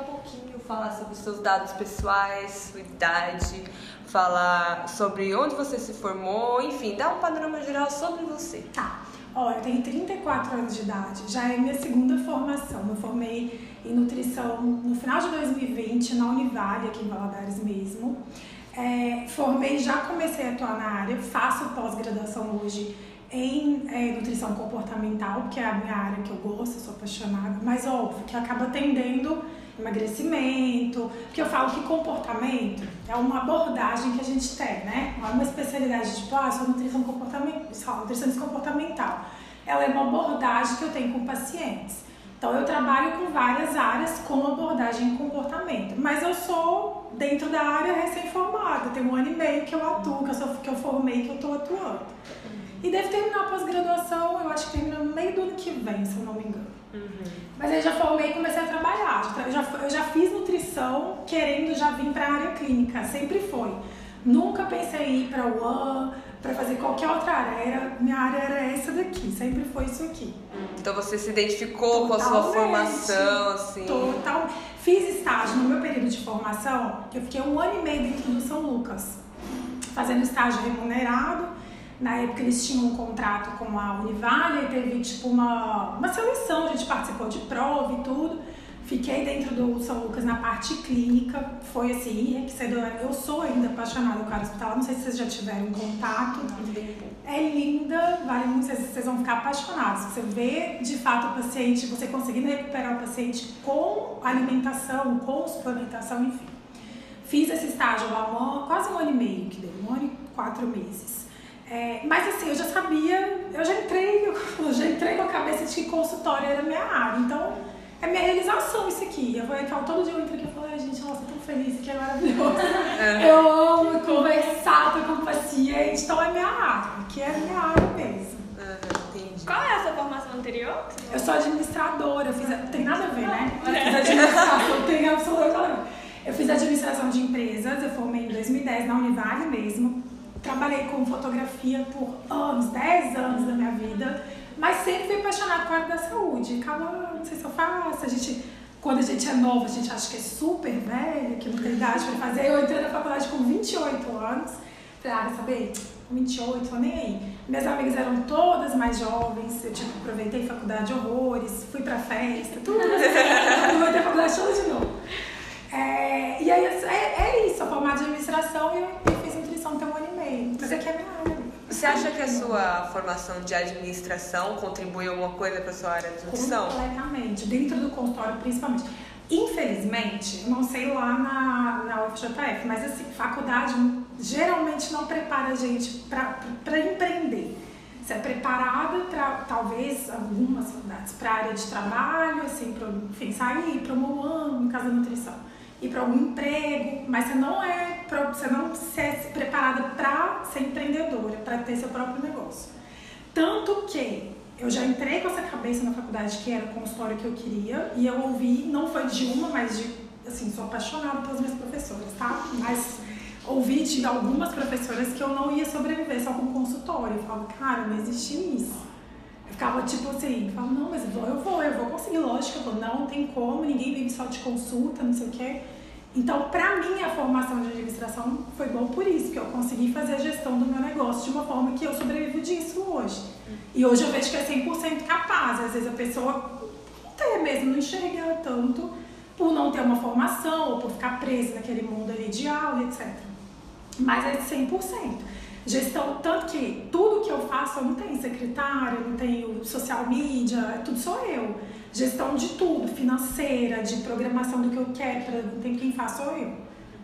um pouquinho, falar sobre seus dados pessoais, sua idade, falar sobre onde você se formou, enfim, dar um panorama geral sobre você. Tá. Olha, eu tenho 34 anos de idade, já é minha segunda formação. Eu formei em nutrição no final de 2020 na Univale, aqui em Valadares mesmo. É, formei, já comecei a atuar na área, faço pós-graduação hoje em é, nutrição comportamental, que é a minha área que eu gosto, sou apaixonada, mas óbvio que acaba atendendo emagrecimento, porque eu falo que comportamento é uma abordagem que a gente tem, né? Não é uma especialidade tipo, ah, sou nutrição comportamental, comportamental. Ela é uma abordagem que eu tenho com pacientes. Então eu trabalho com várias áreas com abordagem em comportamento, mas eu sou dentro da área recém-formada, tem um ano e meio que eu atuo, que eu, sou, que eu formei, que eu estou atuando. E deve terminar a pós-graduação, eu acho que termina no meio do ano que vem, se eu não me engano. Uhum. Mas aí já formei e comecei a trabalhar. Eu já, eu já fiz nutrição querendo já vir para a área clínica, sempre foi. Nunca pensei em ir para o UAN, para fazer qualquer outra área. Era, minha área era essa daqui, sempre foi isso aqui. Então você se identificou Totalmente. com a sua formação, assim? Total. Fiz estágio no meu período de formação, eu fiquei um ano e meio dentro do São Lucas, fazendo estágio remunerado na época eles tinham um contrato com a Univale e teve tipo uma, uma seleção, a gente participou de prova e tudo. Fiquei dentro do São Lucas na parte clínica, foi assim, enriquecedor. Eu sou ainda apaixonada pelo hospital, não sei se vocês já tiveram contato. É linda, vale muito, vocês vão ficar apaixonados. Você vê de fato o paciente, você conseguindo recuperar o paciente com alimentação, com suplementação, enfim. Fiz esse estágio lá quase um ano e meio que deu, um ano e quatro meses. É, mas assim, eu já sabia, eu já entrei, eu já entrei com a cabeça de que consultório era minha área. Então, é minha realização isso aqui. Eu vou então, todo dia eu entro aqui e falo, ai gente, nossa, tô tão feliz, que é maravilhoso. É. Eu amo conversar com o paciente, então é minha área, que é minha área mesmo. Qual é a sua formação anterior? Eu sou administradora, eu fiz, tem nada a ver, né? Eu fiz administração, tem absolutamente Eu fiz administração de empresas, eu formei em 2010 na Univale mesmo trabalhei com fotografia por anos, 10 anos da minha vida, mas sempre fui apaixonada por área da saúde. Acaba, não sei se eu faço, a gente, quando a gente é nova, a gente acha que é super velha, que não tem idade para fazer. Eu entrei na faculdade com 28 anos, falei, ah, saber, com 28, tô nem aí. Minhas amigas eram todas mais jovens, eu tipo, aproveitei faculdade de horrores, fui pra festa, tudo. aproveitei a faculdade toda de novo. É, e aí é, é isso, a formada de administração e eu um e meio. Mas aqui é minha área. Você acha que a sua formação de administração contribuiu alguma coisa para sua área de nutrição? Completamente, dentro do consultório principalmente. Infelizmente, não sei lá na, na UFJF, mas assim, faculdade geralmente não prepara a gente para empreender. Você é preparada para, talvez, algumas faculdades, para a área de trabalho, assim, para enfim, sair, uma no caso da nutrição ir para algum emprego, mas você não é, você não é preparada para ser empreendedora, para ter seu próprio negócio. Tanto que eu já entrei com essa cabeça na faculdade que era o consultório que eu queria e eu ouvi, não foi de uma, mas de, assim, sou apaixonada pelas minhas professoras, tá? Mas ouvi de algumas professoras que eu não ia sobreviver só com consultório. Eu falo, cara, não existe isso. Ficava tipo assim, falo, não, mas eu vou, eu vou, eu vou conseguir, lógico, eu vou, não tem como, ninguém vive só de consulta, não sei o quê. Então, para mim, a formação de administração foi bom por isso, que eu consegui fazer a gestão do meu negócio de uma forma que eu sobrevivo disso hoje. E hoje eu vejo que é 100% capaz. Às vezes a pessoa até mesmo não enxerga tanto por não ter uma formação ou por ficar presa naquele mundo ali de aula, etc. Mas é 100%. Gestão, tanto que tudo que eu faço, eu não tenho secretária, não tenho social media, tudo sou eu gestão de tudo, financeira, de programação do que eu quero, pra, não tem quem faz, sou eu.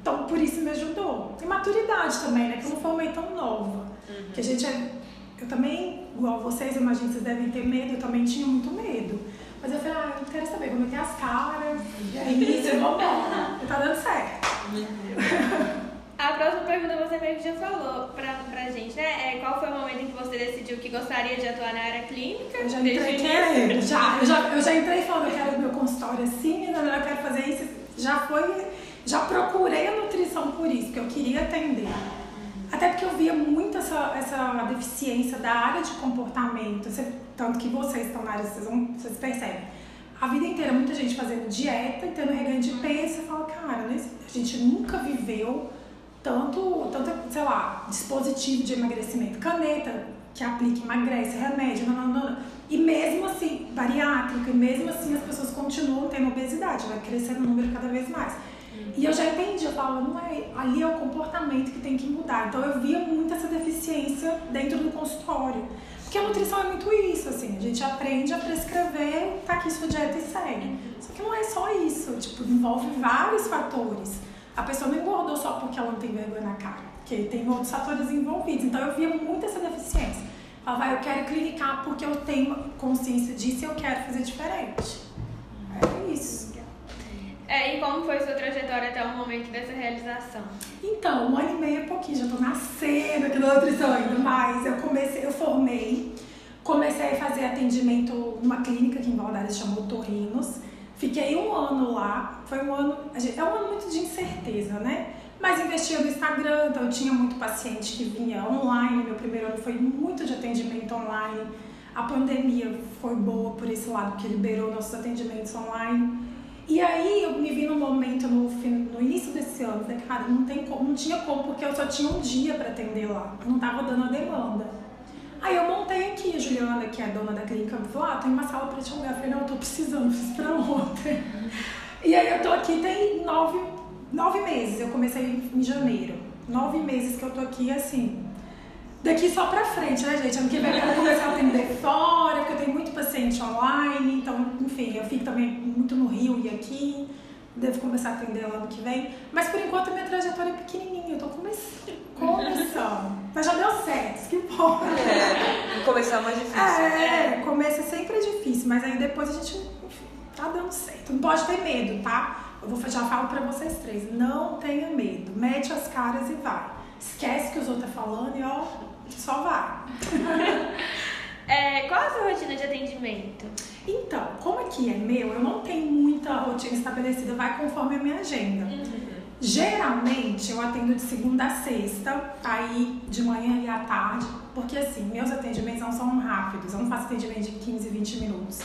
Então, por isso me ajudou. E maturidade também, né? Que eu não formei tão nova. Uhum. Que a gente é. Eu também, igual vocês, eu imagino que vocês devem ter medo, eu também tinha muito medo. Mas eu falei, ah, não quero saber, vou meter as caras, e é isso, eu vou embora. E tá dando certo. Uhum. A próxima pergunta você meio que já falou pra, pra gente, né? É, qual foi o momento em que você decidiu que gostaria de atuar na área clínica? Eu já entrei querendo, já, eu já, eu já entrei falando que eu quero meu consultório assim, eu quero fazer isso. Já foi, já procurei a nutrição por isso, porque eu queria atender. Até porque eu via muito essa, essa deficiência da área de comportamento, tanto que vocês estão na área, vocês, vão, vocês percebem a vida inteira muita gente fazendo dieta e tendo reganho de peso, você fala, cara, né, a gente nunca viveu tanto, tanto, sei lá, dispositivo de emagrecimento, caneta que aplica, emagrece, remédio, não, não, não. E mesmo assim, bariátrico, e mesmo assim as pessoas continuam tendo obesidade, vai crescendo o número cada vez mais. E eu já entendi, eu falo, não é, ali é o comportamento que tem que mudar. Então eu via muito essa deficiência dentro do consultório. Porque a nutrição é muito isso, assim, a gente aprende a prescrever, tá aqui sua dieta e segue. Só que não é só isso, tipo, envolve vários fatores. A pessoa não engordou só porque ela não tem vergonha na cara, porque tem outros fatores envolvidos. Então eu via muito essa deficiência. Falava, ah, eu quero clinicar porque eu tenho consciência disso e eu quero fazer diferente. É isso. É, e como foi sua trajetória até o momento dessa realização? Então, um ano e meio é pouquinho, já tô nascendo aqui na nutrição ainda, mas eu comecei, eu formei, comecei a fazer atendimento numa clínica aqui em Valadares, chamou Torrinos. Fiquei um ano lá, foi um ano, é um ano muito de incerteza, né? Mas investia no Instagram, então eu tinha muito paciente que vinha online, meu primeiro ano foi muito de atendimento online. A pandemia foi boa por esse lado, que liberou nossos atendimentos online. E aí eu me vi num momento no, no início desse ano, falei, cara, não, tem como, não tinha como, porque eu só tinha um dia para atender lá, não tava dando a demanda. Aí eu montei aqui, a Juliana, que é dona da clínica, me falou, ah, tem uma sala para te alugar. Eu falei, não, eu tô precisando, fiz pra ontem. E aí eu tô aqui tem nove, nove meses, eu comecei em janeiro. Nove meses que eu tô aqui, assim, daqui só pra frente, né, gente? Ano que vem eu quero começar a atender fora, porque eu tenho muito paciente online, então, enfim, eu fico também muito no Rio e aqui. Devo começar a atender ano que vem. Mas por enquanto a minha trajetória é pequenininha, eu tô começando. Começando. Mas já deu certo, que bom. Começar é mais difícil. É, começa sempre é difícil, mas aí depois a gente, enfim, tá dando certo. Não pode ter medo, tá? Eu vou, já falo pra vocês três, não tenha medo. Mete as caras e vai. Esquece que os outros estão tá falando e ó, só vai. é, qual a sua rotina de atendimento? Então, como aqui é meu, eu não tenho muita rotina estabelecida, vai conforme a minha agenda. Uhum. Geralmente eu atendo de segunda a sexta, aí de manhã e à tarde, porque assim, meus atendimentos não são rápidos, eu não faço atendimento de 15, 20 minutos.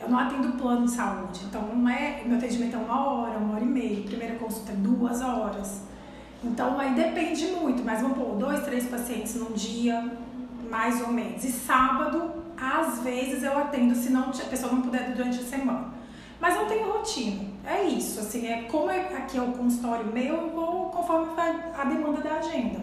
Eu não atendo plano de saúde, então não é, meu atendimento é uma hora, uma hora e meia, primeira consulta é duas horas. Então aí depende muito, mas vamos pôr dois, três pacientes num dia, mais ou menos. E sábado, às vezes eu atendo, se não, a pessoa não puder durante a semana. Mas não tenho rotina. É isso, assim, é como é, aqui é o consultório meu, eu vou conforme a demanda da agenda.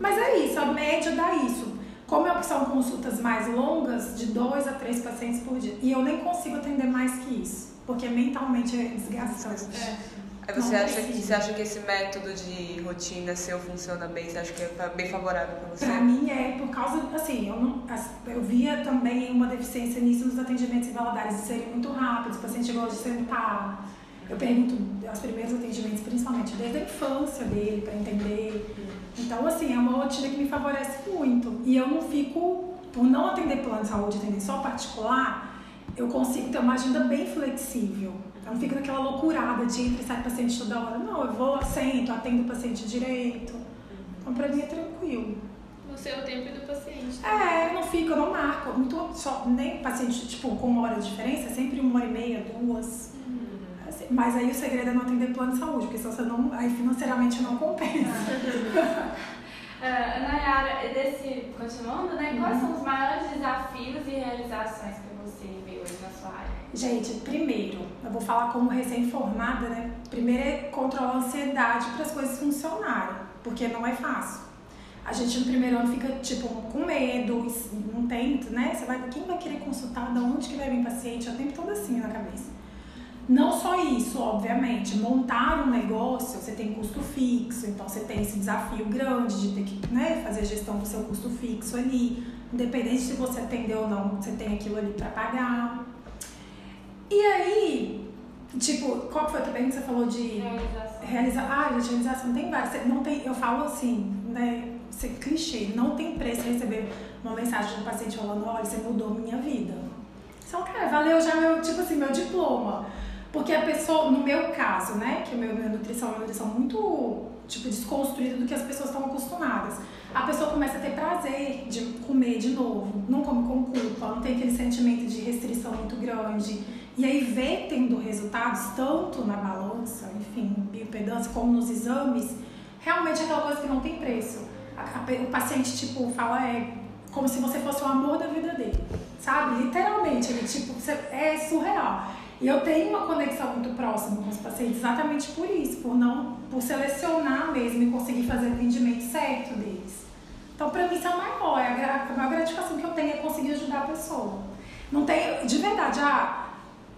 Mas é isso, a média dá isso. Como é são consultas mais longas, de dois a três pacientes por dia. E eu nem consigo atender mais que isso, porque mentalmente é desgastante. É. Aí você acha, que, você acha que esse método de rotina seu funciona bem? Você acha que é bem favorável para você? Para mim é por causa, assim, eu, não, eu via também uma deficiência nisso nos atendimentos em Valadares, de serem muito rápidos, o paciente gosta de sentar. Eu pergunto os primeiros atendimentos, principalmente desde a infância dele, para entender. Então, assim, é uma rotina que me favorece muito. E eu não fico, por não atender plano de saúde, atender só particular, eu consigo ter uma agenda bem flexível. Eu não fico naquela loucurada de entra e sai paciente toda hora. Não, eu vou, sento, atendo o paciente direito. Então, pra mim é tranquilo. No seu tempo e do paciente. É, eu não fico, eu não marco. Muito, só, nem paciente, tipo, com uma hora de diferença, é sempre uma hora e meia, duas. Uhum. Assim, mas aí o segredo é não atender plano de saúde, porque senão você não, aí financeiramente não compensa. uh, Nayara, desse, continuando, né? Uhum. Quais são os maiores desafios e realizações que você vê hoje na sua área? Gente, primeiro, eu vou falar como recém-formada, né? Primeiro é controlar a ansiedade para as coisas funcionarem, porque não é fácil. A gente no primeiro ano fica, tipo, com medo, não tem, né? Você vai, quem vai querer consultar, de onde que vai vir paciente? O tempo todo assim na cabeça. Não só isso, obviamente, montar um negócio, você tem custo fixo, então você tem esse desafio grande de ter que né, fazer a gestão do seu custo fixo ali, independente se você atender ou não, você tem aquilo ali para pagar. E aí, tipo, qual foi a pergunta que você falou de realização? Realiza... Ah, gente, realização tem várias. Não tem, eu falo assim, né? Ser clichê, não tem preço receber uma mensagem de um paciente falando, olha, você mudou minha vida. Só, cara, valeu já meu, tipo assim, meu diploma. Porque a pessoa, no meu caso, né, que o meu, minha nutrição é uma nutrição muito, tipo, desconstruída do que as pessoas estão acostumadas. A pessoa começa a ter prazer de comer de novo, não come com culpa, não tem aquele sentimento de restrição muito grande E aí ver tendo resultados tanto na balança, enfim, bioimpedância, como nos exames, realmente é aquela coisa que não tem preço. A- a- o paciente, tipo, fala, é como se você fosse o amor da vida dele, sabe? Literalmente, ele, tipo, é surreal. E eu tenho uma conexão muito próxima com os pacientes exatamente por isso, por não, por selecionar mesmo e conseguir fazer o atendimento certo deles. Então, pra mim, isso é o maior, é a, maior gratificação que eu tenho é conseguir ajudar a pessoa. Não tem, de verdade, ah,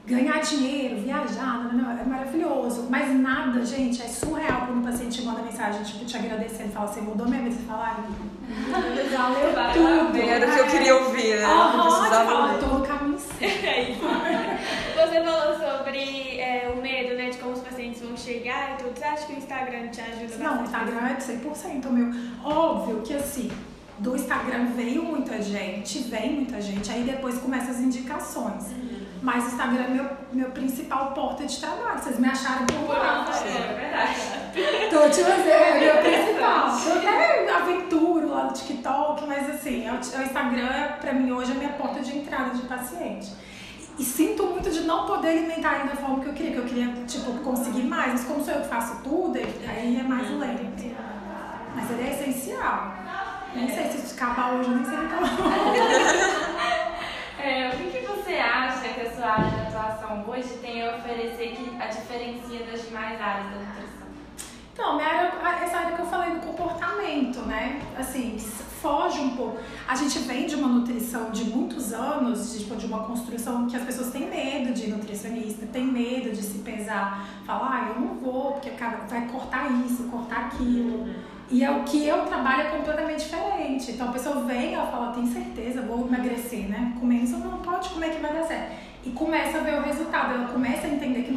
ganhar dinheiro, viajar, não, não, é maravilhoso. Mas nada, gente, é surreal quando o paciente manda mensagem, tipo, te agradecendo, fala assim, mudou minha vida, você fala, ai, valeu tudo. Era o que eu queria ouvir, né? Eu Aham, precisava fala, eu tô no caminho certo. É. Você falou sobre é, o medo, né, de como os pacientes vão chegar e tudo. Você acha que o Instagram te ajuda Não, o? Instagram é de 100% meu. Óbvio que assim, do Instagram veio muita gente, vem muita gente, aí depois começam as indicações. Mas o Instagram é meu, meu principal porta de trabalho. Vocês me acharam por lá. É verdade. Tô te fazendo, é meu principal. Eu até aventuro lá no TikTok, mas assim, é o o Instagram, pra mim, hoje é a minha porta de entrada de paciente. E sinto muito de não poder alimentar ele da forma que eu queria, que eu queria, tipo, conseguir mais. Mas como sou eu que faço tudo, aí é mais lento. Mas ele é essencial. Nem sei se acabar hoje, nem sei o que eu É, o que, que você acha que a sua área de atuação hoje tem a oferecer que a diferencia das demais áreas da nutrição? Então, minha área, essa área que eu falei do comportamento, né? Assim, foge um pouco. A gente vem de uma nutrição de muitos anos, de, tipo, de uma construção que as pessoas têm medo de nutricionista, têm medo de se pesar, falar, ah, eu não vou, porque cara, vai cortar isso, cortar aquilo. E é o que eu trabalho é completamente diferente. Então a pessoa vem, ela fala, tem certeza, vou emagrecer, né? Comer isso não pode comer que vai dar certo. E começa a ver o resultado, ela começa a entender que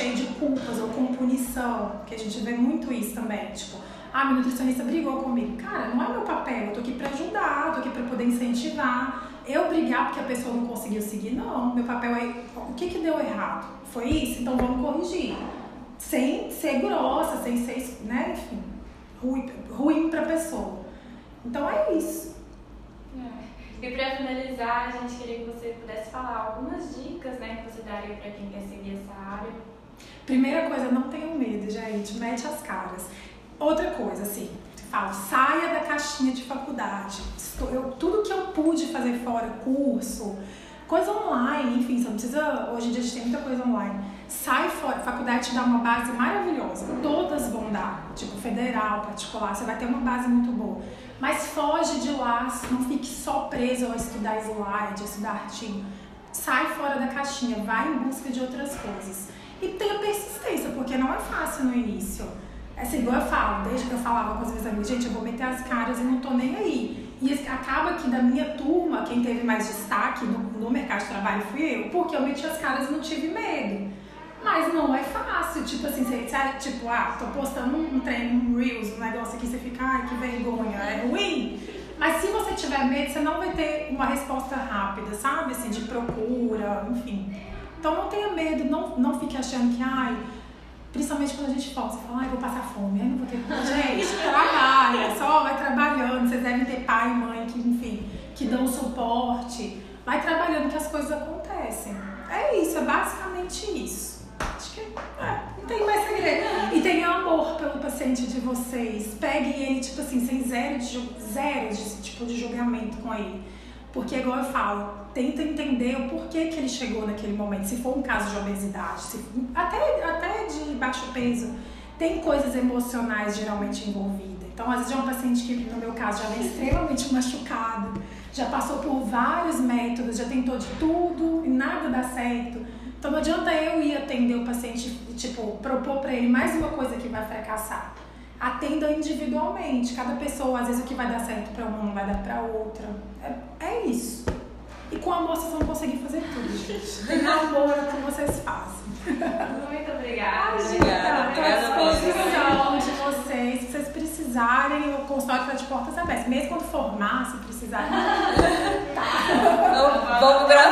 cheio de culpas ou com punição, que a gente vê muito isso também, tipo, ah, meu nutricionista brigou comigo. Cara, não é meu papel, eu tô aqui pra ajudar, tô aqui pra poder incentivar. Eu brigar porque a pessoa não conseguiu seguir, não. Meu papel é, o que que deu errado? Foi isso? Então vamos corrigir. Sem ser grossa, sem ser, né, enfim, ruim, ruim pra pessoa. Então é isso. É. E para finalizar, a gente queria que você pudesse falar algumas dicas né, que você daria para quem quer seguir essa área. Primeira coisa, não tenham medo, gente. Mete as caras. Outra coisa, assim, falo, saia da caixinha de faculdade. Eu, tudo que eu pude fazer fora, curso, coisa online, enfim, você não precisa. Hoje em dia a gente tem muita coisa online. Sai fora, faculdade te dá uma base maravilhosa. Todas vão dar, tipo federal, particular, você vai ter uma base muito boa. Mas foge de lá, não fique só preso a estudar slide, a estudar artigo. Sai fora da caixinha, vai em busca de outras coisas. E tenha persistência, porque não é fácil no início. É assim, igual eu falo, desde que eu falava com as minhas amigas, gente, eu vou meter as caras e não tô nem aí. E acaba que da minha turma, quem teve mais destaque no, no mercado de trabalho fui eu, porque eu meti as caras e não tive medo. Mas não é fácil, tipo assim, você- tipo, ah, tô postando um treino, um Reels, um negócio aqui, você fica, ai, que vergonha, é ruim. Mas se você tiver medo, você não vai ter uma resposta rápida, sabe? Assim, de procura, enfim. Então não tenha medo, não, não fique achando que, ai, principalmente quando a gente posta, você fala, ai, vou passar fome, ai, não vou ter Gente, trabalha, só vai trabalhando, vocês devem ter pai e mãe que, enfim, que dão suporte. Vai trabalhando que as coisas acontecem. É isso, é basicamente isso. Acho que é, não tem mais segredo. E tenha amor pelo paciente de vocês. Peguem ele, tipo assim, sem zero de, zero de, tipo, de julgamento com ele. Porque, igual eu falo, tenta entender o porquê que ele chegou naquele momento. Se for um caso de obesidade, se- até, até de baixo peso, tem coisas emocionais geralmente envolvidas. Então, às vezes, é um paciente que, no meu caso, já vem extremamente machucado, já passou por vários métodos, já tentou de tudo e nada dá certo. Então, não adianta eu ir atender o paciente, tipo, propor pra ele mais uma coisa que vai fracassar. Atenda individualmente. Cada pessoa, às vezes, o que vai dar certo pra uma não vai dar pra outra. É, é isso. E com amor vocês vão conseguir fazer tudo, gente. Tem amor é o que vocês fazem. Muito obrigada. Obrigada, Estou à disposição de vocês. Se vocês precisarem, o consultório está de portas abertas. Mesmo quando formar, se precisarem. Então, vamos gravar.